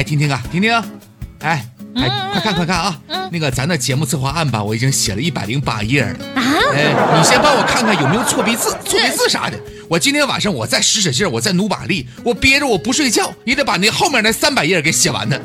哎，听听啊，听听，哎，哎，嗯快看快看啊，嗯那个咱的节目策划案吧，我已经写了一百零八页了。啊，哎，你先帮我看看有没有错别字、错别字啥的。我今天晚上我再使使劲儿，我再努把力，我憋着我不睡觉，也得把那后面那三百页给写完呢。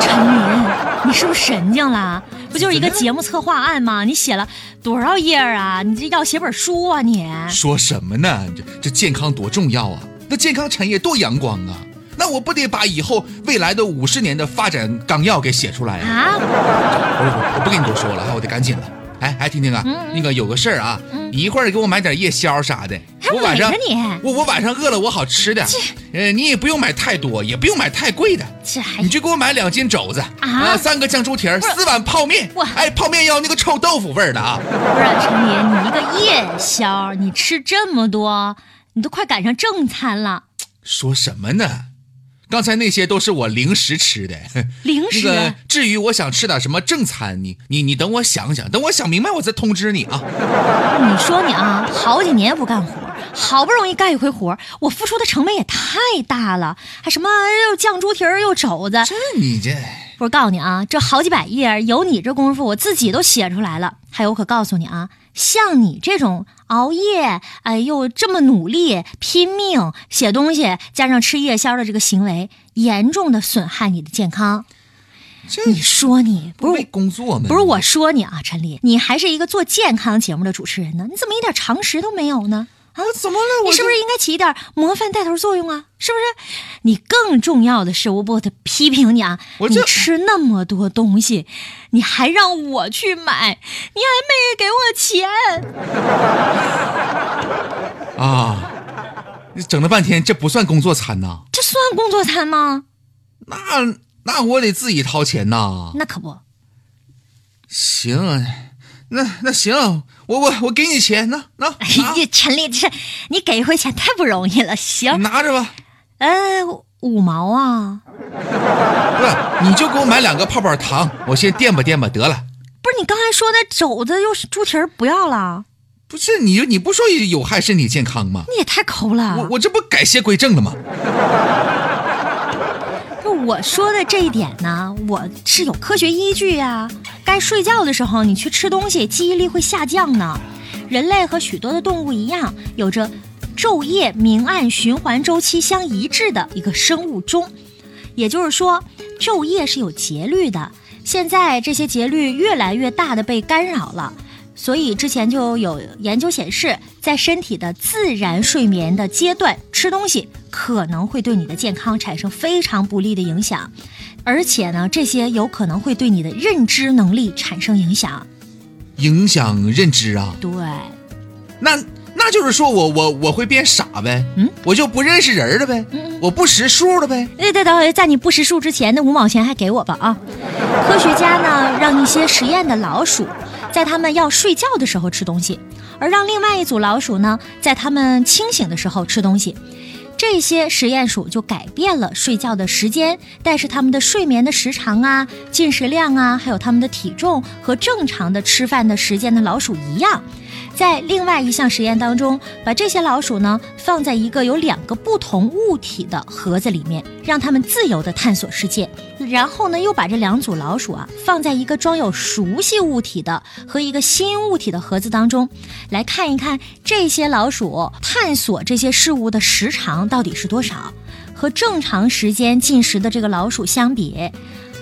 陈云，你是不是神经了？不就是一个节目策划案吗？你写了多少页啊？你这要写本书啊你？说什么呢？这这健康多重要啊！那健康产业多阳光啊！那我不得把以后未来的五十年的发展纲要给写出来啊！啊，我我我不跟你多说了，我得赶紧了。哎哎，婷婷啊，那个有个事儿啊，你一会儿给我买点夜宵啥的，我晚上你我我晚上饿了，我好吃的。呃，你也不用买太多，也不用买太贵的，这还你就给我买两斤肘子啊三个酱猪蹄儿，四碗泡面我。哎，泡面要那个臭豆腐味儿的啊！不是陈林，你一个夜宵，你吃这么多，你都快赶上正餐了。说什么呢？刚才那些都是我零食吃的，零食那个至于我想吃点什么正餐，你你你等我想想，等我想明白我再通知你啊。你说你啊，好几年不干活，好不容易干一回活，我付出的成本也太大了，还什么又酱猪蹄儿又肘子。这你这我告诉你啊，这好几百页，有你这功夫，我自己都写出来了。还有，我可告诉你啊，像你这种熬夜，哎又这么努力拼命写东西，加上吃夜宵的这个行为，严重的损害你的健康。你说你不是工作吗？不是我说你啊，陈丽，你还是一个做健康节目的主持人呢，你怎么一点常识都没有呢？啊，怎么了？我你是不是应该起一点模范带头作用啊？是不是？你更重要的是，我不得批评你啊！你吃那么多东西，你还让我去买，你还没给我钱，啊？你整了半天，这不算工作餐呐？这算工作餐吗？那那我得自己掏钱呐。那可不，行，那那行，我我我给你钱，那那哎呀，陈丽，这你给一回钱太不容易了。你行，拿着吧。呃，五毛啊，不是，你就给我买两个泡泡糖，我先垫吧垫吧得了。不是你刚才说的肘子又是猪蹄儿不要了，不是你你不说有害身体健康吗？你也太抠了。我我这不改邪归正了吗？就我说的这一点呢，我是有科学依据呀、该睡觉的时候你去吃东西，记忆力会下降呢。人类和许多的动物一样，有着昼夜明暗循环周期相一致的一个生物钟，也就是说，昼夜是有节律的。现在这些节律越来越大的被干扰了。所以之前就有研究显示，在身体的自然睡眠的阶段吃东西可能会对你的健康产生非常不利的影响，而且呢，这些有可能会对你的认知能力产生影响。影响认知啊？对，那那就是说我我我会变傻呗？嗯，我就不认识人了呗？我不识数了呗？对对对，在你不识数之前，那五毛钱还给我吧啊！科学家呢，让一些实验的老鼠在他们要睡觉的时候吃东西，而让另外一组老鼠呢，在他们清醒的时候吃东西。这些实验鼠就改变了睡觉的时间，但是它们的睡眠的时长啊、进食量啊，还有它们的体重和正常的吃饭的时间的老鼠一样。在另外一项实验当中，把这些老鼠呢放在一个有两个不同物体的盒子里面，让它们自由的探索世界。然后呢，又把这两组老鼠啊放在一个装有熟悉物体的和一个新物体的盒子当中，来看一看这些老鼠探索这些事物的时长到底是多少。和正常时间进食的这个老鼠相比，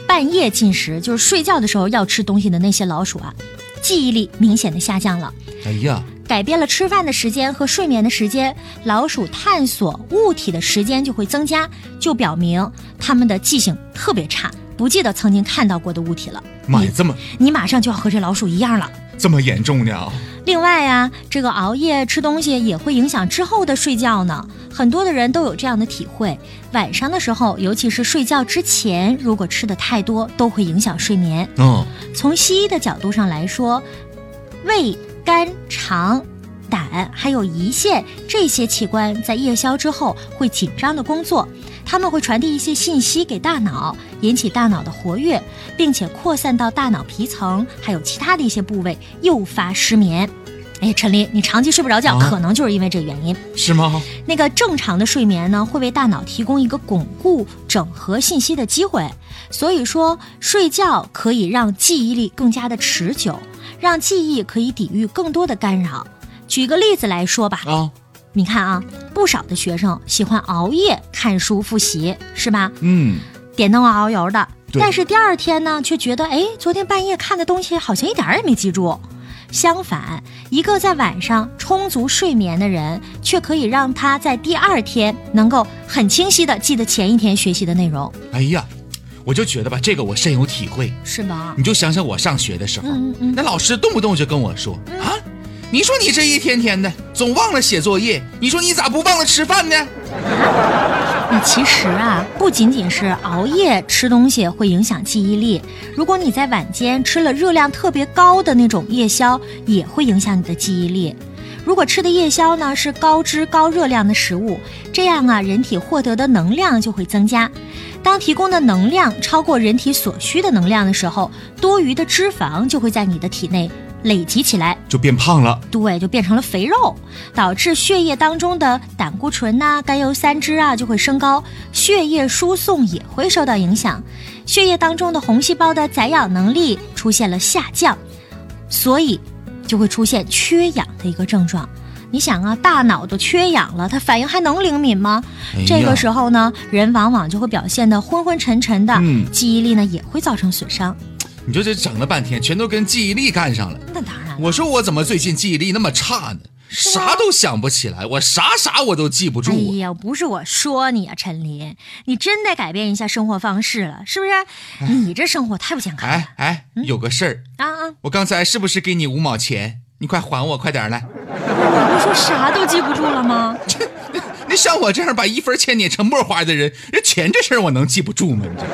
半夜进食就是睡觉的时候要吃东西的那些老鼠啊，记忆力明显的下降了。哎呀，改变了吃饭的时间和睡眠的时间，老鼠探索物体的时间就会增加，就表明它们的记性特别差，不记得曾经看到过的物体了。妈呀，这么你马上就要和这老鼠一样了。这么严重呢？另外呀、这个熬夜吃东西也会影响之后的睡觉呢。很多的人都有这样的体会，晚上的时候，尤其是睡觉之前，如果吃的太多，都会影响睡眠。嗯，从西医的角度上来说，胃、肝、肠、胆还有胰腺这些器官在夜宵之后会紧张的工作，它们会传递一些信息给大脑，引起大脑的活跃，并且扩散到大脑皮层还有其他的一些部位，诱发失眠。哎，陈林，你长期睡不着觉，啊可能就是因为这个原因。是吗？那个正常的睡眠呢，会为大脑提供一个巩固、整合信息的机会，所以说睡觉可以让记忆力更加的持久，让记忆可以抵御更多的干扰。举个例子来说吧，啊，你看啊，不少的学生喜欢熬夜看书复习，是吧？嗯，点灯熬油的，但是第二天呢，却觉得哎，昨天半夜看的东西好像一点儿也没记住。相反，一个在晚上充足睡眠的人，却可以让他在第二天能够很清晰的记得前一天学习的内容，哎呀，我就觉得吧，这个我深有体会。是吧？你就想想我上学的时候，嗯嗯那老师动不动就跟我说、啊，你说你这一天天的总忘了写作业，你说你咋不忘了吃饭呢？那其实啊，不仅仅是熬夜吃东西会影响记忆力，如果你在晚间吃了热量特别高的那种夜宵，也会影响你的记忆力。如果吃的夜宵呢是高脂高热量的食物，这样啊，人体获得的能量就会增加。当提供的能量超过人体所需的能量的时候，多余的脂肪就会在你的体内累积起来，就变胖了。对，就变成了肥肉，导致血液当中的胆固醇呐、甘油三酯啊就会升高，血液输送也会受到影响，血液当中的红细胞的载氧能力出现了下降，所以就会出现缺氧的一个症状。你想啊，大脑都缺氧了，它反应还能灵敏吗？哎这个时候呢，人往往就会表现得昏昏沉沉的，嗯记忆力呢也会造成损伤。你说这整了半天，全都跟记忆力干上了。那当然，我说我怎么最近记忆力那么差呢？啥都想不起来，我啥啥我都记不住啊。哎呀，不是我说你啊，陈林，你真得改变一下生活方式了，是不是？你这生活太不健康了。哎哎，有个事儿，啊啊！我刚才是不是给你五毛钱？你快还我，快点儿来！我不说啥都记不住了吗？那像我这样把一分钱碾成墨花的人，人钱这事儿我能记不住吗？你这